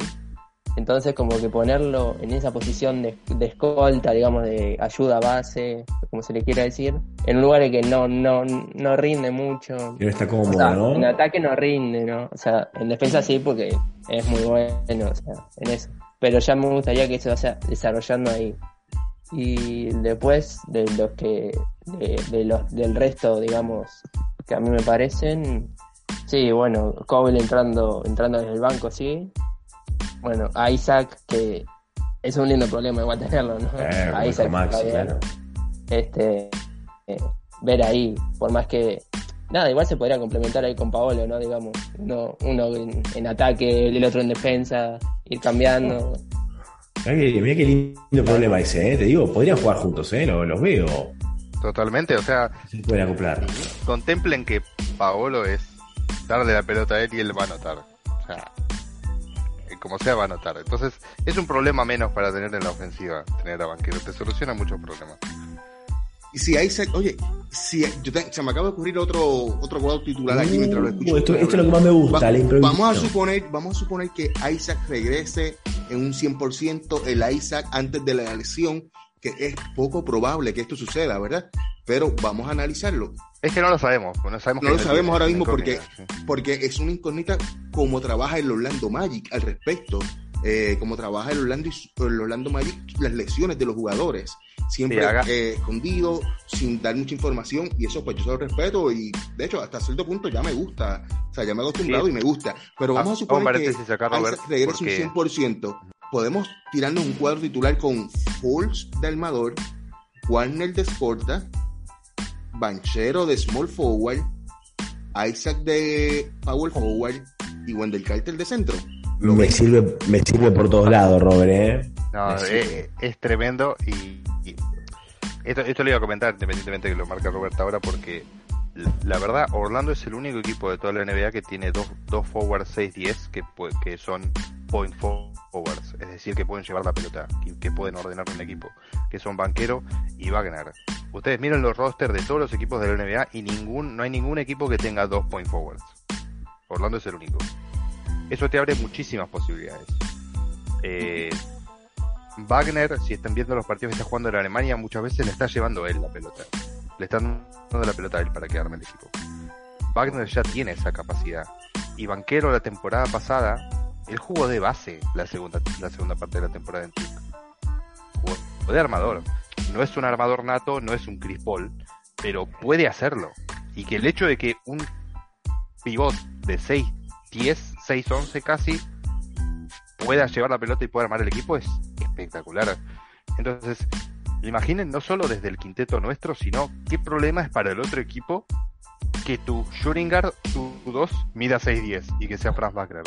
Entonces como que ponerlo en esa posición de, de escolta, digamos, de ayuda base, como se le quiera decir, en un lugar en que no, no, no rinde mucho. No está O cómodo, sea, ¿no? en ataque no rinde, ¿no? O sea, en defensa sí porque es muy bueno, o sea, en eso. Pero ya me gustaría que se vaya desarrollando ahí. Y después de los que, de, de los, del resto, digamos, que a mí me parecen, sí, bueno, Cole entrando, entrando desde el banco, sí. Bueno, a Isaac, que es un lindo problema igual tenerlo, ¿no? Eh, a Isaac, claro. este, eh, ver ahí, por más que nada, igual se podría complementar ahí con Paolo, ¿no? Digamos, uno, uno en, en ataque, el otro en defensa, ir cambiando. Mirá qué lindo problema ese, ¿eh? Te digo, podrían jugar juntos, ¿eh? Los, los veo. Totalmente, o sea, Se pueden acoplar. contemplen que Paolo es darle la pelota a él y él va a anotar. O sea, como sea va a anotar. Entonces, es un problema menos para tener en la ofensiva, tener a banquero. Te soluciona muchos problemas. Y si Isaac, oye, si yo te- se me acaba de ocurrir otro otro jugador titular aquí mientras lo escucho. Uh, esto, esto es lo que más me gusta, Va- la improvisación. vamos a suponer, vamos a suponer que Isaac regrese en un 100% el Isaac antes de la lesión, que es poco probable que esto suceda, ¿verdad? Pero vamos a analizarlo, Es que no lo sabemos, no sabemos No lo sabemos ahora mismo porque- porque es una incógnita cómo trabaja el Orlando Magic al respecto, eh, cómo trabaja el Orlando, el Orlando Magic las lesiones de los jugadores, siempre eh, escondido, sin dar mucha información, y eso pues yo se lo respeto, y de hecho hasta cierto punto ya me gusta, o sea, ya me he acostumbrado Sí. y me gusta, pero Ah, vamos a suponer que Robert, Isaac regrese porque- un 100%, podemos tirarnos un cuadro titular con Fultz de Almador, Warner de Escorta, Banchero de Small Forward, Isaac de Power Forward y Wendell Carter de centro. ¿Lo Me sirve, me sirve por todos lados, Robert, ¿eh? No, eh, es tremendo y, y esto, esto lo iba a comentar independientemente de que lo marca Roberta ahora porque la verdad Orlando es el único equipo de toda la NBA que tiene dos, dos forwards 6-10 que, que son point forwards, es decir, que pueden llevar la pelota, que, que pueden ordenar un equipo, que son Banquero y Wagner. Ustedes miren los rosters de todos los equipos de la NBA y ningún, no hay ningún equipo que tenga dos point forwards. Orlando es el único. Eso te abre muchísimas posibilidades. Eh, Wagner, si están viendo los partidos que está jugando en Alemania, muchas veces le está llevando él la pelota. Le están dando la pelota a él para que arme el equipo. Wagner ya tiene esa capacidad. Y Banquero la temporada pasada, él jugó de base la segunda, la segunda parte de la temporada en Duke. Jugó de armador. No es un armador nato, no es un Chris Paul, pero puede hacerlo. Y que el hecho de que un pivot de 6, 10, 6, 11 casi pueda llevar la pelota y pueda armar el equipo es espectacular. Entonces, imaginen no solo desde el quinteto nuestro, sino qué problema es para el otro equipo que tu shooting guard, tu 2, mida 6'10 y que sea Franz Wagner.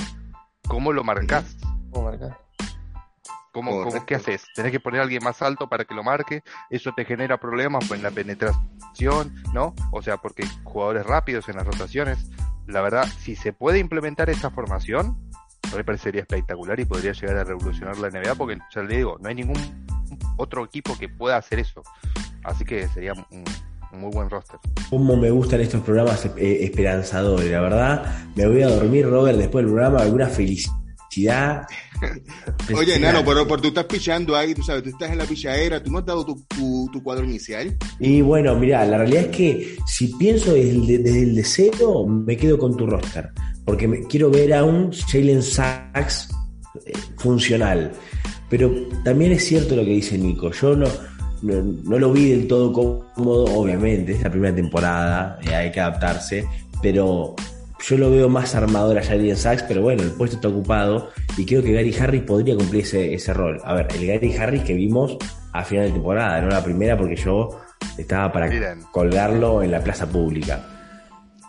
¿Cómo lo marcas? ¿Cómo marcar? ¿Cómo, cómo, ¿Qué haces? Tenés que poner a alguien más alto para que lo marque, eso te genera problemas pues, en la penetración, ¿no? O sea, porque jugadores rápidos en las rotaciones, la verdad, si se puede implementar esa formación, me parecería espectacular y podría llegar a revolucionar la NBA, porque ya le digo, no hay ningún otro equipo que pueda hacer eso. Así que sería un, muy buen roster. Como me gustan estos programas eh, esperanzadores, la verdad. Me voy a dormir, Robert, después del programa, alguna felicidad Oye, Nano, pero, tú estás pichando ahí, tú sabes, tú estás en la pichadera, tú no has dado tu, cuadro inicial. Y bueno, mira, la realidad es que si pienso desde, el deseo, me quedo con tu roster, porque me, quiero ver a un Jalen Sachs eh, funcional. Pero también es cierto lo que dice Nico, yo no, no, lo vi del todo cómodo, obviamente, es la primera temporada, eh, hay que adaptarse, pero yo lo veo más armador a Jalen Sachs, pero bueno, el puesto está ocupado y creo que Gary Harris podría cumplir ese, rol. A ver, el Gary Harris que vimos a final de temporada, no la primera porque yo estaba para colgarlo en la plaza pública.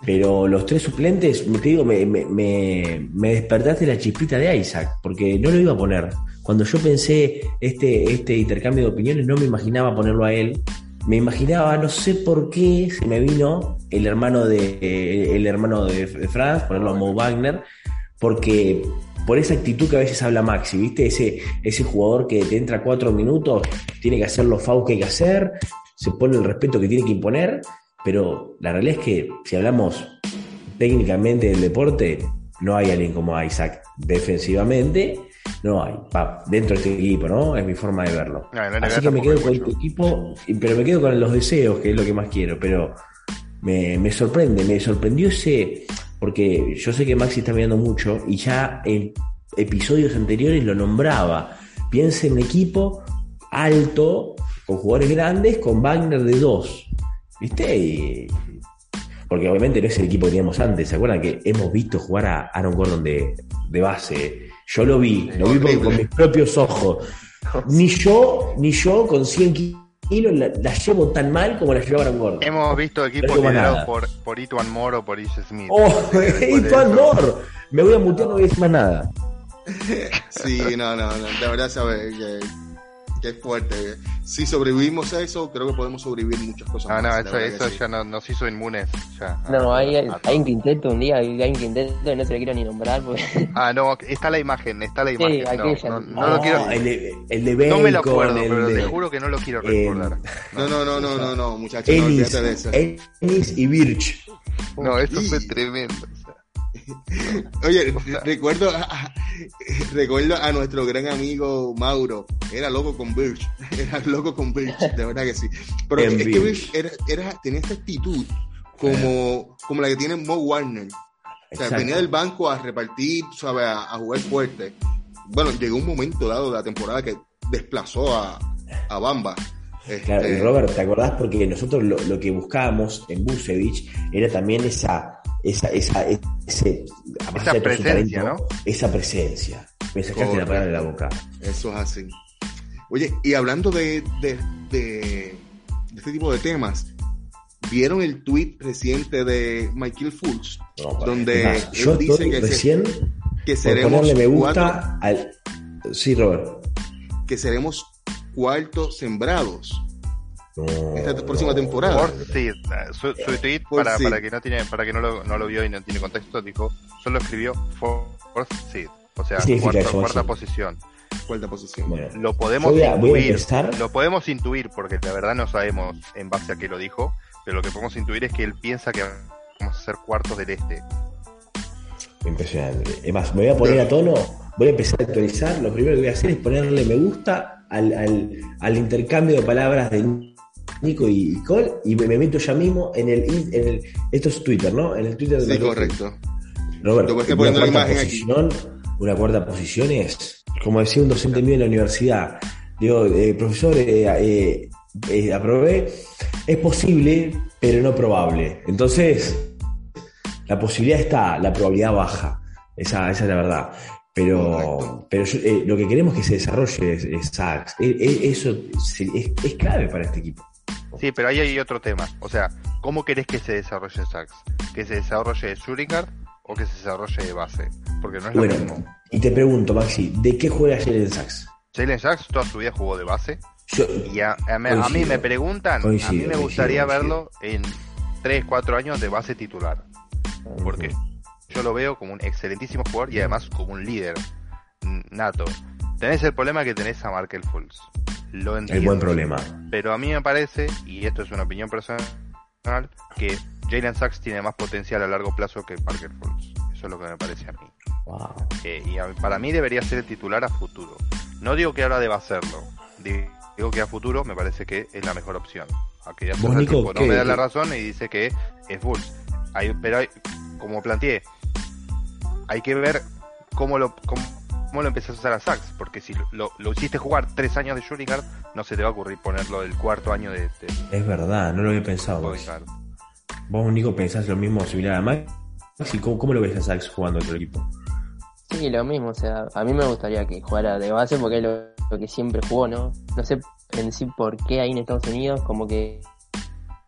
Pero los tres suplentes, te digo, me, me, me, despertaste la chispita de Isaac, porque no lo iba a poner. Cuando yo pensé este, este intercambio de opiniones, no me imaginaba ponerlo a él, me imaginaba, no sé por qué, se me vino el hermano de el hermano de, Franz, ponerlo a Mo Wagner, porque por esa actitud que a veces habla Maxi, ¿viste? Ese, ese jugador que te entra cuatro minutos, tiene que hacer los FAU que hay que hacer, se pone el respeto que tiene que imponer, pero la realidad es que si hablamos técnicamente del deporte, no hay alguien como Isaac defensivamente no hay, dentro de este equipo, ¿no? Es mi forma de verlo. Así que me quedo con este equipo, pero me quedo con los deseos, que es lo que más quiero, pero me, sorprende, me sorprendió ese, porque yo sé que Maxi está mirando mucho y ya en episodios anteriores lo nombraba. Piensa en un equipo alto, con jugadores grandes, con Wagner de dos. ¿Viste? porque obviamente no es el equipo que teníamos antes. ¿Se acuerdan que hemos visto jugar a Aaron Gordon de, de base? Yo lo vi, lo vi con, mis propios ojos. Ni yo, ni yo con 100 kilos la, llevo tan mal como la llevaron Gordon. Hemos visto equipos liderados por, por Ituan Moore o por Ish Smith. ¡Oh, Ituan Moore! Me voy a mutear, no voy a decir más nada. Sí, no, no, no. De verdad, sabes que Qué fuerte. Si sobrevivimos a eso, creo que podemos sobrevivir muchas cosas. Ah, no, eso, eso ya no, nos hizo inmunes. Ya, no, hay, hay un quinteto un día, hay un quinteto y no se le quiero ni nombrar. Ah, no, está la imagen, está la imagen. Sí, no, no, lo quiero. El de, el de no me lo acuerdo, pero te juro que no lo quiero recordar. no, no, no, no, no, no, muchachos, Ennis, no de eso. Ennis y Birch. No, eso fue tremendo. Oye, recuerdo a, recuerdo a nuestro gran amigo Mauro. Era loco con Birch. Era loco con Birch, de verdad que sí. Pero es que Birch era, tenía esta actitud como, como la que tiene Mo Warner. O sea, venía del banco a repartir, ¿sabe? A, jugar fuerte. Bueno, llegó un momento dado de la temporada que desplazó a, a Bamba. Claro, y este, Robert, ¿te acordás? Porque nosotros lo, lo que buscábamos en Busevich era también esa esa, esa, ese, esa presencia, ¿no? Esa presencia. Me sacaste la palabra de la boca. Eso es así. Oye, y hablando de, de, de, este tipo de temas, ¿vieron el tweet reciente de Michael Fultz? donde él dice que, recién que seremos me gusta al... Sí, Robert. Que seremos cuartos sembrados esta próxima temporada. Por su, tweet, para, para, que no tiene, para que no lo, no lo vio y no tiene contexto, dijo, solo escribió seed, o sea, cuarta, posición. Cuarta posición. lo podemos intuir, lo podemos intuir porque la verdad no sabemos en base a qué lo dijo, pero lo que podemos intuir es que él piensa que vamos a ser cuartos del este. Impresionante. Es más, me voy a poner a tono, voy a empezar a actualizar. Lo primero que voy a hacer es ponerle me gusta al, al, al intercambio de palabras de Nico y Cole, y me, meto ya mismo en el, en el. Esto es Twitter, ¿no? En el Twitter de Sí, correcto. Roberto, una cuarta, posición, una cuarta posición es, como decía un docente mío en la universidad, digo, eh, profesor, eh, eh, aprobé, es posible, pero no probable. Entonces, la posibilidad está, la probabilidad baja. Esa, esa es la verdad. Pero, pero lo que queremos que se desarrolle es, es eso es, clave para este equipo. Sí, pero ahí hay otro tema. O sea, ¿cómo querés que se desarrolle Sax? ¿Que se desarrolle Shuriken o que se desarrolle de base? Porque no es lo mismo. Y te pregunto, Maxi, ¿de qué juega ayer en Sax? Jalen Sachs toda su vida jugó de base. Yo, Y a, a a mí me preguntan, a mí me gustaría coincido. verlo en 3, 4 años de base titular. Porque yo lo veo como un excelentísimo jugador y además como un líder nato. Tenés el problema que tenés a Markel Fultz. Lo el entiendo. buen problema. Pero a mí me parece, y esto es una opinión personal, que Jalen Sachs tiene más potencial a largo plazo que Parker Fultz. Eso es lo que me parece a mí. Wow. Eh, y a- para mí debería ser el titular a futuro. No digo que ahora deba hacerlo. Digo que a futuro me parece que es la mejor opción. Aunque ya tiempo no ¿qué- me da la razón y dice que es Fultz. Hay, pero hay, como planteé, hay que ver cómo lo, cómo, cómo lo empezás a usar a Sachs. Porque si lo, lo hiciste jugar tres años de shooting guard, no se te va a ocurrir ponerlo del cuarto año de, de Es verdad, no lo había pensado. Vos, vos Nico, pensás lo mismo similar a Max. ¿Y cómo, cómo lo ves a Sachs jugando tu equipo? Sí, lo mismo, o sea, a mí me gustaría que jugara de base porque es lo, lo que siempre jugó, ¿no? No sé en sí por qué ahí en Estados Unidos como que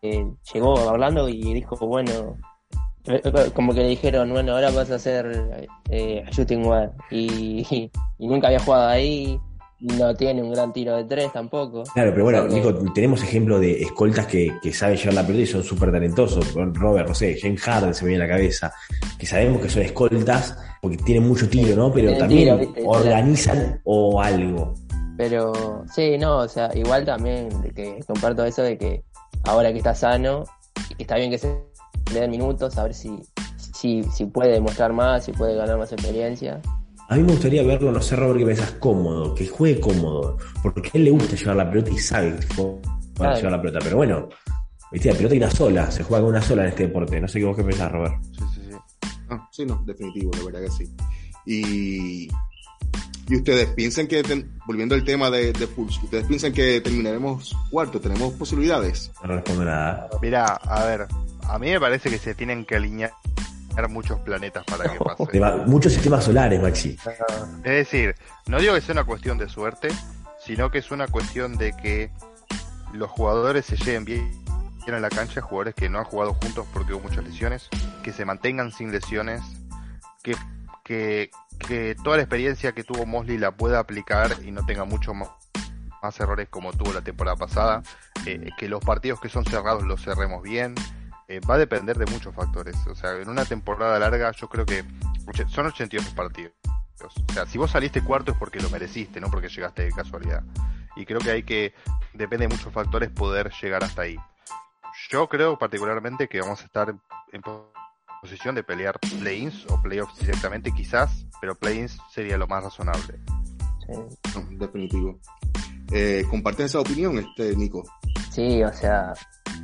eh, llegó a Orlando y dijo, bueno, como que le dijeron, bueno, ahora vas a hacer eh, shooting guard y, y, nunca había jugado ahí, no tiene un gran tiro de tres tampoco. Claro, pero bueno, Nico, tenemos ejemplos de escoltas que, que saben llevar la pelota y son súper talentosos. Robert, no sé, James Harden se me viene a la cabeza. Que sabemos que son escoltas porque tienen mucho tiro, ¿no? Pero también organizan o algo. Pero sí, no, o sea, igual también de que comparto eso de que ahora que está sano y que está bien que se le den minutos, a ver si, si, si puede demostrar más, si puede ganar más experiencia. A mí me gustaría verlo, no sé, Robert, que pensás cómodo, que juegue cómodo. Porque a él le gusta llevar la pelota y sabe que juega para Claro. llevar la pelota. Pero bueno, viste, la pelota hay una sola, se juega con una sola en este deporte. No sé qué vos qué pensás, Robert. Sí, sí, sí. Ah, sí, no, definitivo, la verdad que sí. Y, y ustedes piensan que, ten- volviendo al tema de, de Pulse, ustedes piensan que terminaremos cuarto, tenemos posibilidades. No respondo nada. Mira, a ver, a mí me parece que se tienen que alinear muchos planetas para que pase. Muchos sistemas solares, Maxi. Es decir, no digo que sea una cuestión de suerte, sino que es una cuestión de que los jugadores se lleven bien en la cancha, jugadores que no han jugado juntos porque hubo muchas lesiones, que se mantengan sin lesiones, que, que, que toda la experiencia que tuvo Mosley la pueda aplicar y no tenga mucho más, más errores como tuvo la temporada pasada, eh, que los partidos que son cerrados los cerremos bien. Eh, va a depender de muchos factores. O sea, en una temporada larga yo creo que son 82 partidos. O sea, si vos saliste cuarto es porque lo mereciste, no porque llegaste de casualidad. Y creo que hay que, depende de muchos factores, poder llegar hasta ahí. Yo creo particularmente que vamos a estar en po- posición de pelear play-ins o playoffs directamente quizás, pero play-ins sería lo más razonable. Sí. Definitivo. Eh, ¿Comparten esa opinión, este Nico? Sí, o sea,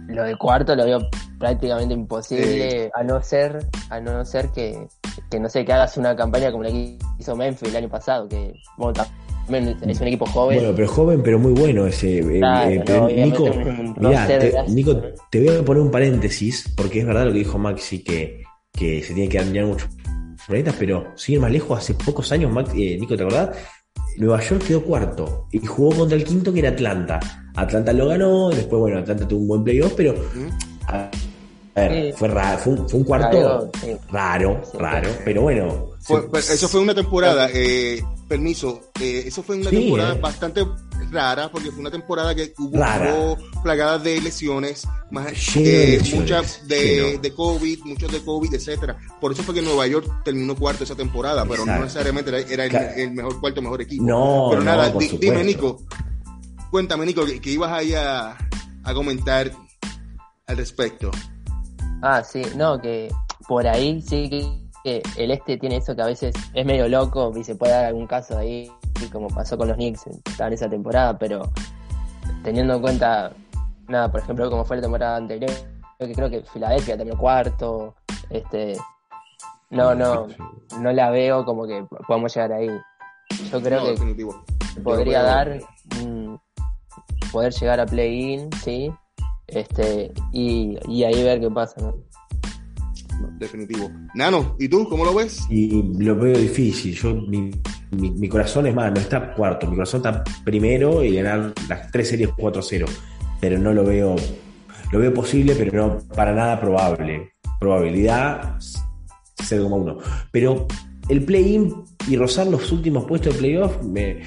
lo de cuarto lo veo prácticamente imposible, a no ser, a no ser que, que no sé, que hagas una campaña como la que hizo Memphis el año pasado, que bueno, también es un equipo joven. Bueno, pero joven, pero muy bueno ese. eh, Claro, eh, pero obviamente Nico, un- mirá, te, Nico, te voy a poner un paréntesis, porque es verdad lo que dijo Maxi, que, que se tiene que alinear muchos planetas, pero sin ir más lejos, hace pocos años, Max- eh, Nico, ¿te acordás? Nueva York quedó cuarto y jugó contra el quinto que era Atlanta. Atlanta lo ganó, después, bueno, Atlanta tuvo un buen playoff, pero ¿Mm? a, a ver, Sí. fue, raro, fue, un, fue un cuarto raro, raro, pero bueno. Fue- se- pero eso fue una temporada, eh, permiso, eh, eso fue una Sí, temporada eh. bastante rara, porque fue una temporada que hubo, hubo plagadas de lesiones, más, eh, muchas de, de COVID, muchos de COVID, etcétera. Por eso fue que Nueva York terminó cuarto esa temporada, pero no necesariamente era, era el, Claro. el mejor cuarto, mejor equipo. No, pero no, nada, di- dime. Nico, cuéntame Nico, que, que ibas ahí a, a comentar al respecto. Ah, sí, no, que por ahí sí que, que el este tiene eso que a veces es medio loco y se puede dar algún caso ahí, como pasó con los Knicks en, en esa temporada, pero teniendo en cuenta, nada, por ejemplo, como fue la temporada anterior, que creo que Filadelfia terminó cuarto, este, no, no, no la veo como que podamos llegar ahí. Yo creo No, que definitivo. podría dar mm, poder llegar a play-in, sí, este, y, y ahí ver qué pasa, ¿no? Definitivo. Nano, ¿y tú cómo lo ves? Y lo veo difícil. Yo, mi, mi, mi corazón es más, no está cuarto, mi corazón está primero y ganar las tres series 4-0. Pero no lo veo, lo veo posible, pero no para nada probable. Probabilidad 0,1. Pero el play-in y rozar los últimos puestos de playoff, me,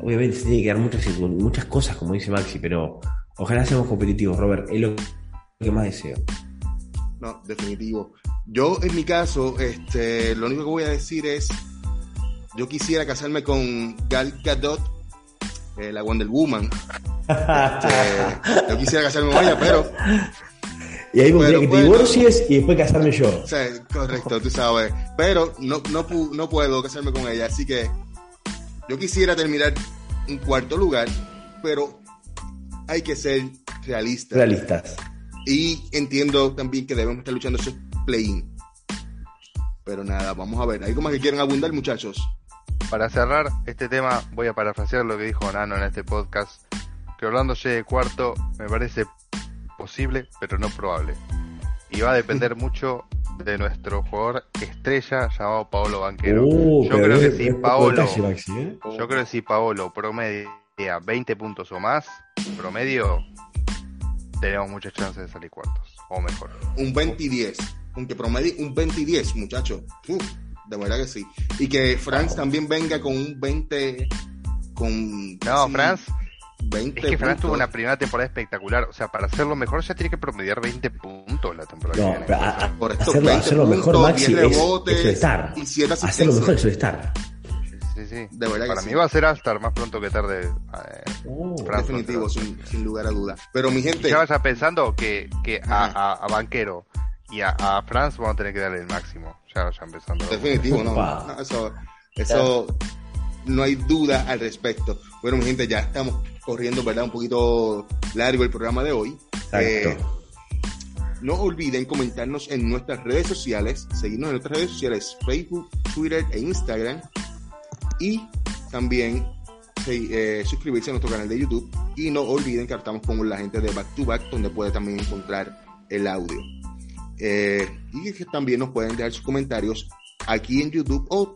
obviamente se tiene que dar muchas, muchas cosas, como dice Maxi, pero ojalá seamos competitivos, Robert, es lo que más deseo. No, definitivo. Yo, en mi caso, este, lo único que voy a decir es, yo quisiera casarme con Gal Gadot, eh, la Wonder Woman. Este, yo quisiera casarme con ella, pero... Y ahí me que te divorcies y después casarme yo. O sea, correcto, tú sabes. Pero no, no, no puedo casarme con ella, así que yo quisiera terminar en cuarto lugar, pero hay que ser realistas. Realistas. Y entiendo también que debemos estar luchando ese play-in. Pero nada, vamos a ver. ¿Hay más que quieren abundar, muchachos? Para cerrar este tema, voy a parafrasear lo que dijo Nano en este podcast. Que Orlando llegue de cuarto me parece posible, pero no probable. Y va a depender mucho de nuestro jugador estrella llamado Paolo Banquero. Uh, yo creo que si Paolo, ¿eh? yo creo que si Paolo promedia 20 puntos o más, promedio, tenemos muchas chances de salir cuartos, o mejor. Un 20 y 10, aunque promedie un 20 y 10, muchachos. de verdad que sí. Y que Franz también venga con un 20 con... No, Franz... es que Franz tuvo una primera temporada espectacular. O sea, para hacerlo mejor ya tiene que promediar 20 puntos la temporada no, que viene. Por esto, hacerlo, hacerlo mejor, Maxi, es, es, estar. Y hacerlo mejor es estar sí, sí. De verdad Para mí va a ser Astar más pronto que tarde. Eh, oh, definitivo, sin, lugar a duda. Pero mi gente. ya vaya pensando que, que a, a, Banquero y a, a Franz vamos a tener que darle el máximo. Ya vaya empezando. Definitivo, no. eso, eso no hay duda al respecto. Bueno, mi gente, ya estamos corriendo, ¿verdad? Un poquito largo el programa de hoy. Eh, no olviden comentarnos en nuestras redes sociales, seguirnos en nuestras redes sociales, Facebook, Twitter e Instagram y también eh, suscribirse a nuestro canal de YouTube y no olviden que estamos con la gente de Back to Back donde puede también encontrar el audio eh, y que también nos pueden dejar sus comentarios aquí en YouTube o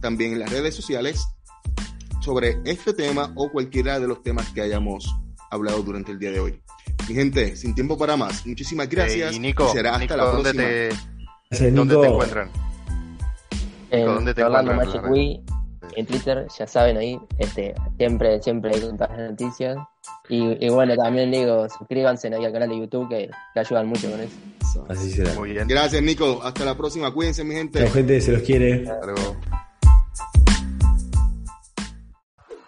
también en las redes sociales sobre este tema o cualquiera de los temas que hayamos hablado durante el día de hoy. Mi gente, sin tiempo para más, muchísimas gracias. y Nico, será hasta la ¿dónde Te, ¿Dónde te encuentran? ¿Dónde te encuentran? en Twitter, ya saben ahí, este, siempre, siempre hay todas las noticias. Y, bueno, también digo, suscríbanse ahí al canal de YouTube que, que ayudan mucho con eso. Así será. Muy bien. Gracias, Nico. Hasta la próxima. Cuídense, mi gente. La gente se los quiere.